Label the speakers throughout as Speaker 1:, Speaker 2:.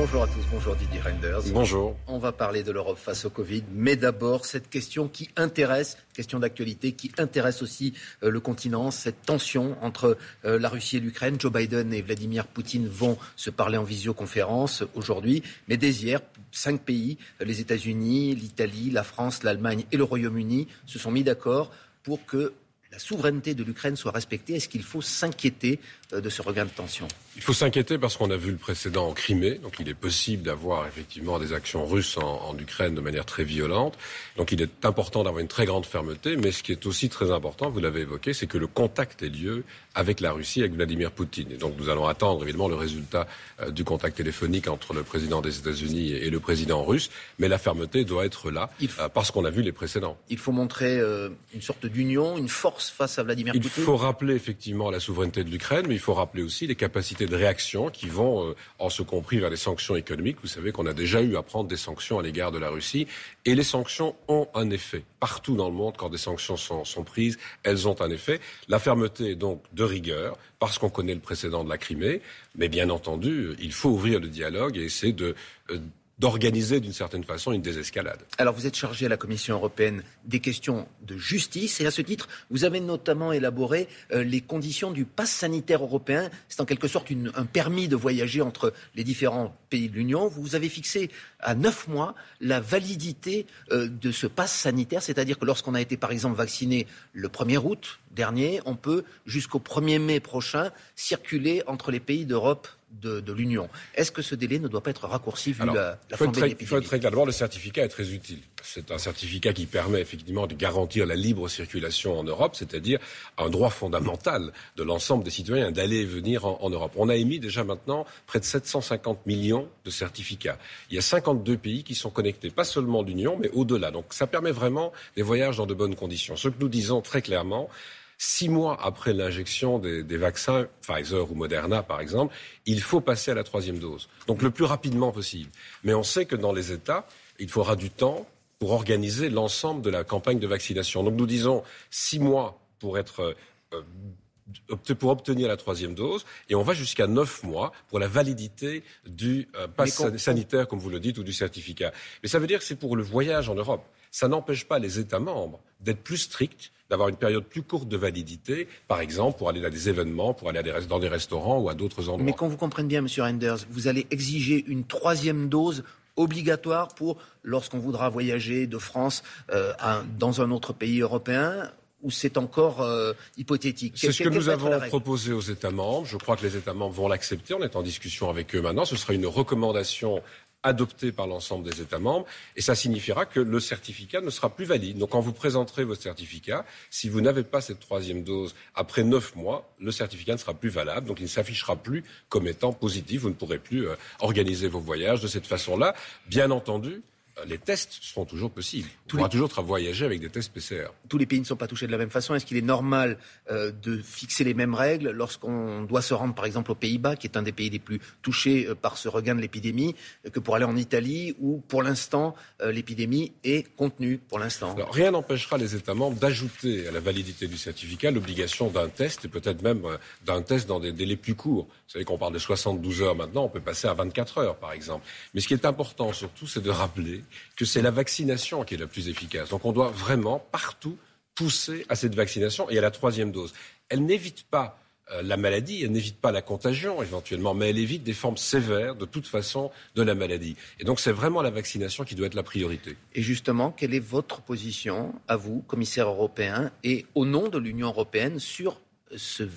Speaker 1: Bonjour à tous, bonjour Didier Renders.
Speaker 2: Bonjour.
Speaker 1: On va parler de l'Europe face au Covid, mais d'abord cette question qui intéresse, question d'actualité, qui intéresse aussi euh, le continent, cette tension entre euh, la Russie et l'Ukraine. Joe Biden et Vladimir Poutine vont se parler en visioconférence aujourd'hui, mais dès hier, cinq pays, les États-Unis, l'Italie, la France, l'Allemagne et le Royaume-Uni, se sont mis d'accord pour que la souveraineté de l'Ukraine soit respectée. Est-ce qu'il faut s'inquiéter euh, de ce regain de tension?
Speaker 2: Il faut s'inquiéter parce qu'on a vu le précédent en Crimée. Donc il est possible d'avoir effectivement des actions russes en, Ukraine de manière très violente. Donc il est important d'avoir une très grande fermeté. Mais ce qui est aussi très important, vous l'avez évoqué, c'est que le contact ait lieu avec la Russie, avec Vladimir Poutine. Et donc nous allons attendre évidemment le résultat euh, du contact téléphonique entre le président des États-Unis et, le président russe. Mais la fermeté doit être là euh, parce qu'on a vu les précédents.
Speaker 1: Il faut montrer une sorte d'union, une force face à Vladimir Poutine.
Speaker 2: Il faut rappeler effectivement la souveraineté de l'Ukraine, mais il faut rappeler aussi les capacités de réaction qui vont, euh, en se compris vers les sanctions économiques. Vous savez qu'on a déjà eu à prendre des sanctions à l'égard de la Russie. Et les sanctions ont un effet. Partout dans le monde, quand des sanctions sont, prises, elles ont un effet. La fermeté est donc de rigueur, parce qu'on connaît le précédent de la Crimée. Mais bien entendu, il faut ouvrir le dialogue et essayer de, euh, d'organiser d'une certaine façon une désescalade.
Speaker 1: Alors vous êtes chargé à la Commission européenne des questions de justice et à ce titre, vous avez notamment élaboré euh, les conditions du pass sanitaire européen. C'est en quelque sorte un permis de voyager entre les différents pays de l'Union. Vous avez fixé à neuf mois la validité euh, de ce pass sanitaire, c'est-à-dire que lorsqu'on a été par exemple vacciné le 1er août dernier, on peut jusqu'au 1er mai prochain circuler entre les pays d'Europe de, l'Union. Est-ce que ce délai ne doit pas être raccourci vu la, la
Speaker 2: faut, très, il faut être très clair. D'abord, le certificat est très utile. C'est un certificat qui permet effectivement de garantir la libre circulation en Europe, c'est-à-dire un droit fondamental de l'ensemble des citoyens d'aller et venir en, en, Europe. On a émis déjà maintenant près de 750 millions de certificats. Il y a 52 pays qui sont connectés, pas seulement l'Union, mais au-delà. Donc ça permet vraiment des voyages dans de bonnes conditions. Ce que nous disons très clairement, Six mois après l'injection des, vaccins, Pfizer ou Moderna par exemple, il faut passer à la troisième dose. Donc le plus rapidement possible. Mais on sait que dans les États, il faudra du temps pour organiser l'ensemble de la campagne de vaccination. Donc nous disons six mois pour être euh, pour obtenir la troisième dose, et on va jusqu'à neuf mois pour la validité du euh, pass sanitaire, comme vous le dites, ou du certificat. Mais ça veut dire que c'est pour le voyage en Europe. Ça n'empêche pas les États membres d'être plus stricts d'avoir une période plus courte de validité, par exemple pour aller à des événements, pour aller dans des restaurants ou à d'autres endroits.
Speaker 1: Mais qu'on vous comprenne bien, Monsieur Renders, vous allez exiger une troisième dose obligatoire pour lorsqu'on voudra voyager de France euh, dans un autre pays européen ou c'est encore euh, hypothétique?
Speaker 2: C'est ce que nous avons proposé aux États membres. Je crois que les États membres vont l'accepter. On est en discussion avec eux maintenant. Ce sera une recommandation adopté par l'ensemble des États membres, et ça signifiera que le certificat ne sera plus valide. Donc quand vous présenterez votre certificat, si vous n'avez pas cette troisième dose après neuf mois, le certificat ne sera plus valable, donc il ne s'affichera plus comme étant positif. Vous ne pourrez plus euh, organiser vos voyages de cette façon-là. Bien entendu, les tests seront toujours possibles. On pourra toujours voyager avec des tests PCR.
Speaker 1: Tous les pays ne sont pas touchés de la même façon. Est-ce qu'il est normal euh, de fixer les mêmes règles lorsqu'on doit se rendre, par exemple, aux Pays-Bas, qui est un des pays les plus touchés euh, par ce regain de l'épidémie, euh, que pour aller en Italie, où pour l'instant l'épidémie est contenue pour l'instant?
Speaker 2: Rien n'empêchera les États membres d'ajouter à la validité du certificat l'obligation d'un test et peut-être même d'un test dans des délais plus courts. Vous savez qu'on parle de 72 heures maintenant, on peut passer à 24 heures, par exemple. Mais ce qui est important surtout, c'est de rappeler que c'est la vaccination qui est la plus efficace. Donc on doit vraiment partout pousser à cette vaccination et à la troisième dose. Elle n'évite pas euh, la maladie, elle n'évite pas la contagion éventuellement, mais elle évite des formes sévères de toute façon de la maladie. Et donc c'est vraiment la vaccination qui doit être la priorité.
Speaker 1: Et justement, quelle est votre position à vous, commissaire européen, et au nom de l'Union européenne sur ce,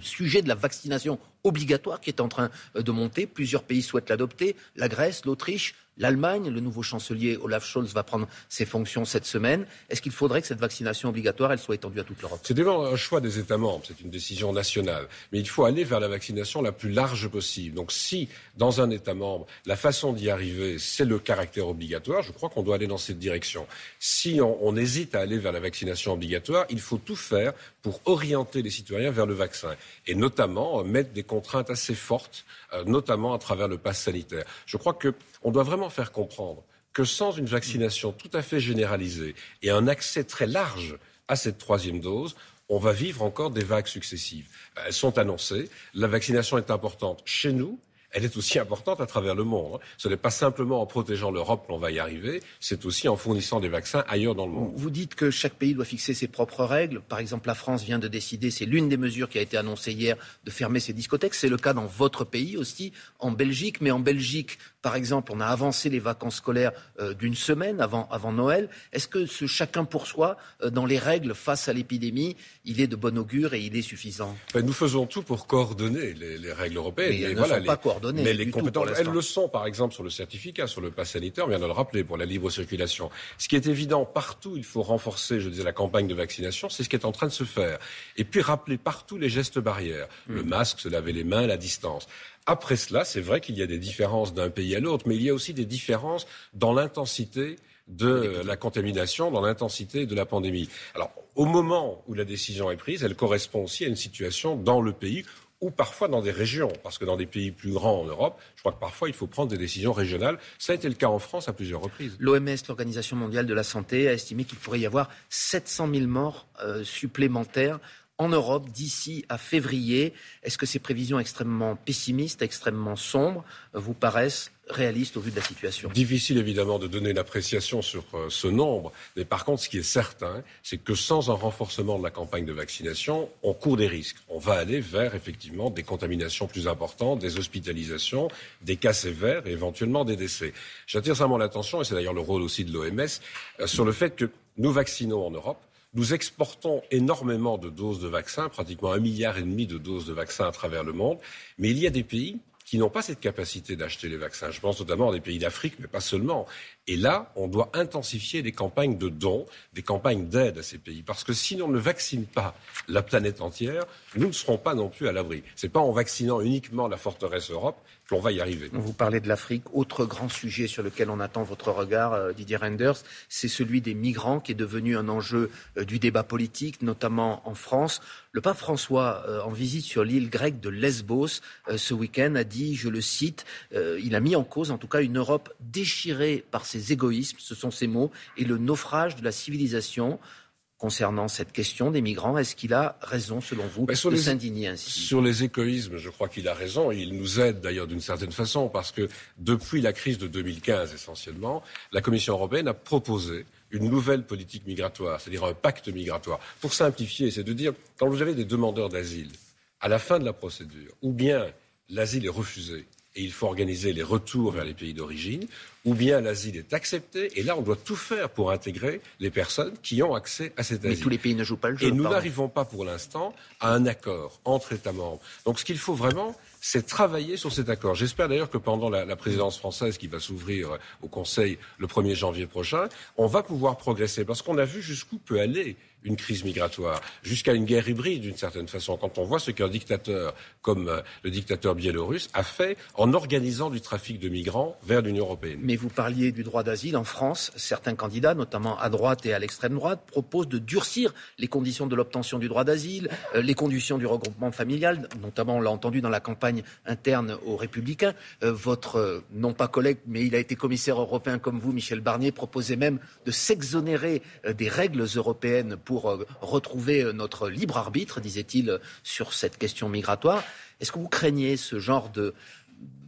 Speaker 1: sujet de la vaccination obligatoire qui est en train de monter. Plusieurs pays souhaitent l'adopter. La Grèce, l'Autriche, l'Allemagne. Le nouveau chancelier Olaf Scholz va prendre ses fonctions cette semaine. Est-ce qu'il faudrait que cette vaccination obligatoire elle soit étendue à toute l'Europe?
Speaker 2: C'est devant un choix des États membres, c'est une décision nationale. Mais il faut aller vers la vaccination la plus large possible. Donc si, dans un État membre, la façon d'y arriver, c'est le caractère obligatoire, je crois qu'on doit aller dans cette direction. Si on, on hésite à aller vers la vaccination obligatoire, il faut tout faire pour orienter les citoyens vers le vaccin. Et notamment euh, mettre des contraintes assez fortes, euh, notamment à travers le pass sanitaire. Je crois qu'on doit vraiment faire comprendre que sans une vaccination tout à fait généralisée et un accès très large à cette troisième dose, on va vivre encore des vagues successives. Elles sont annoncées. La vaccination est importante chez nous, elle est aussi importante à travers le monde. Hein. Ce n'est pas simplement en protégeant l'Europe qu'on va y arriver, c'est aussi en fournissant des vaccins ailleurs dans le monde.
Speaker 1: Vous dites que chaque pays doit fixer ses propres règles. Par exemple, la France vient de décider, c'est l'une des mesures qui a été annoncée hier, de fermer ses discothèques. C'est le cas dans votre pays aussi, en Belgique. Mais en Belgique, par exemple, on a avancé les vacances scolaires euh, d'une semaine avant, avant Noël. Est-ce que ce chacun pour soi, euh, dans les règles face à l'épidémie, il est de bon augure et il est suffisant?
Speaker 2: Ben, Nous faisons tout pour coordonner les, règles européennes.
Speaker 1: Mais elles ne sont pas coordonnées.
Speaker 2: Mais les compétences, elles le sont, par exemple, sur le certificat, sur le pass sanitaire, on vient de le rappeler, pour la libre circulation. Ce qui est évident, partout, il faut renforcer, je disais, la campagne de vaccination. C'est ce qui est en train de se faire. Et puis rappeler partout les gestes barrières. Le hmm. masque, se laver les mains, la distance. Après cela, c'est vrai qu'il y a des différences d'un pays à l'autre, mais il y a aussi des différences dans l'intensité de la contamination, dans l'intensité de la pandémie. Alors, au moment où la décision est prise, elle correspond aussi à une situation dans le pays ou parfois dans des régions, parce que dans des pays plus grands en Europe, je crois que parfois il faut prendre des décisions régionales. Ça a été le cas en France à plusieurs reprises.
Speaker 1: L'OMS, l'Organisation mondiale de la santé, a estimé qu'il pourrait y avoir 700 000 morts euh, supplémentaires en Europe d'ici à février. Est-ce que ces prévisions extrêmement pessimistes, extrêmement sombres, euh, vous paraissent réalistes au vu de la situation?
Speaker 2: Difficile évidemment de donner une appréciation sur euh, ce nombre, mais par contre ce qui est certain, c'est que sans un renforcement de la campagne de vaccination, on court des risques. On va aller vers effectivement des contaminations plus importantes, des hospitalisations, des cas sévères et éventuellement des décès. J'attire simplement l'attention, et c'est d'ailleurs le rôle aussi de l'OMS, euh, sur le fait que nous vaccinons en Europe nous exportons énormément de doses de vaccins, pratiquement un milliard et demi de doses de vaccins à travers le monde, mais il y a des pays qui n'ont pas cette capacité d'acheter les vaccins. Je pense notamment à des pays d'Afrique, mais pas seulement. Et là, on doit intensifier des campagnes de dons, des campagnes d'aide à ces pays. Parce que si on ne vaccine pas la planète entière, nous ne serons pas non plus à l'abri. Ce n'est pas en vaccinant uniquement la forteresse Europe qu'on va y arriver.
Speaker 1: Vous parlez de l'Afrique. Autre grand sujet sur lequel on attend votre regard, euh, Didier Renders, c'est celui des migrants qui est devenu un enjeu euh, du débat politique, notamment en France. Le pape François, euh, en visite sur l'île grecque de Lesbos ce week-end, a dit, je le cite, il a mis en cause en tout cas une Europe déchirée par ses égoïsmes, ce sont ses mots, et le naufrage de la civilisation concernant cette question des migrants. Est-ce qu'il a raison, selon vous, ben, de s'indigner ainsi?
Speaker 2: Sur les égoïsmes, je crois qu'il a raison. Et il nous aide d'ailleurs d'une certaine façon, parce que depuis la crise de 2015 essentiellement, la Commission européenne a proposé une nouvelle politique migratoire, c'est-à-dire un pacte migratoire. Pour simplifier, c'est de dire, quand vous avez des demandeurs d'asile, à la fin de la procédure, ou bien l'asile est refusé, et il faut organiser les retours vers les pays d'origine, ou bien l'asile est accepté, et là on doit tout faire pour intégrer les personnes qui ont accès à cet asile.
Speaker 1: Mais tous les pays ne jouent pas le jeu.
Speaker 2: Et nous n'arrivons pas pour l'instant à un accord entre États membres. Donc ce qu'il faut vraiment, c'est travailler sur cet accord. J'espère d'ailleurs que pendant la, la, présidence française qui va s'ouvrir au Conseil le 1er janvier prochain, on va pouvoir progresser, parce qu'on a vu jusqu'où peut aller une crise migratoire, jusqu'à une guerre hybride d'une certaine façon. Quand on voit ce qu'un dictateur comme euh, le dictateur biélorusse a fait en organisant du trafic de migrants vers l'Union européenne.
Speaker 1: Mais vous parliez du droit d'asile. En France, certains candidats, notamment à droite et à l'extrême droite, proposent de durcir les conditions de l'obtention du droit d'asile, euh, les conditions du regroupement familial. Notamment, on l'a entendu dans la campagne interne aux Républicains. Euh, votre, non pas collègue, mais il a été commissaire européen comme vous, Michel Barnier, proposait même de s'exonérer des règles européennes pour euh, retrouver euh, notre libre arbitre, disait-il, sur cette question migratoire. Est-ce que vous craignez ce genre de,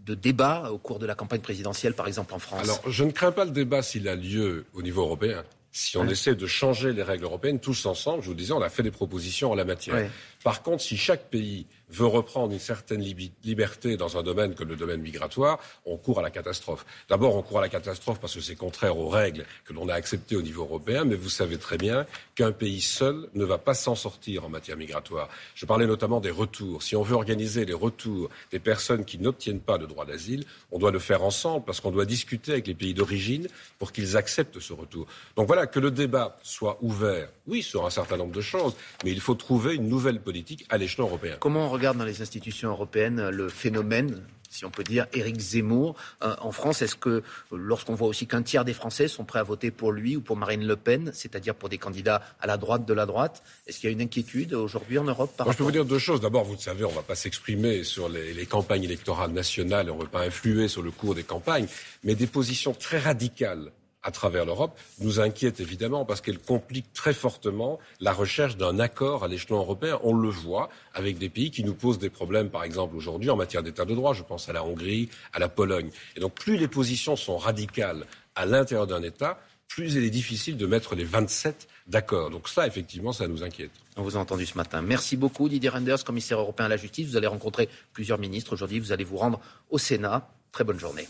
Speaker 1: de débat au cours de la campagne présidentielle, par exemple en France?
Speaker 2: Alors, je ne crains pas le débat s'il a lieu au niveau européen. Si on essaie de changer les règles européennes tous ensemble, je vous disais, on a fait des propositions en la matière. Par contre, si chaque pays veut reprendre une certaine liberté dans un domaine comme le domaine migratoire, on court à la catastrophe. D'abord, on court à la catastrophe parce que c'est contraire aux règles que l'on a acceptées au niveau européen, mais vous savez très bien qu'un pays seul ne va pas s'en sortir en matière migratoire. Je parlais notamment des retours. Si on veut organiser les retours des personnes qui n'obtiennent pas de droit d'asile, on doit le faire ensemble parce qu'on doit discuter avec les pays d'origine pour qu'ils acceptent ce retour. Donc voilà, que le débat soit ouvert, oui, sur un certain nombre de choses, mais il faut trouver une nouvelle politique à l'échelon européen.
Speaker 1: Regarde dans les institutions européennes le phénomène si on peut dire, Éric Zemmour euh, en France Est-ce que lorsqu'on voit aussi qu'un tiers des Français sont prêts à voter pour lui ou pour Marine Le Pen, c'est-à-dire pour des candidats à la droite de la droite, est-ce qu'il y a une inquiétude aujourd'hui en Europe
Speaker 2: par Je peux vous dire deux choses. D'abord, vous le savez, on ne va pas s'exprimer sur les, les, campagnes électorales nationales, on ne veut pas influer sur le cours des campagnes, mais des positions très radicales à travers l'Europe nous inquiète évidemment parce qu'elle complique très fortement la recherche d'un accord à l'échelon européen. On le voit avec des pays qui nous posent des problèmes, par exemple aujourd'hui en matière d'état de droit. Je pense à la Hongrie, à la Pologne. Et donc plus les positions sont radicales à l'intérieur d'un État, plus il est difficile de mettre les 27 d'accord. Donc ça, effectivement, ça nous inquiète.
Speaker 1: On vous a entendu ce matin. Merci beaucoup Didier Renders, commissaire européen à la justice. Vous allez rencontrer plusieurs ministres aujourd'hui. Vous allez vous rendre au Sénat. Très bonne journée.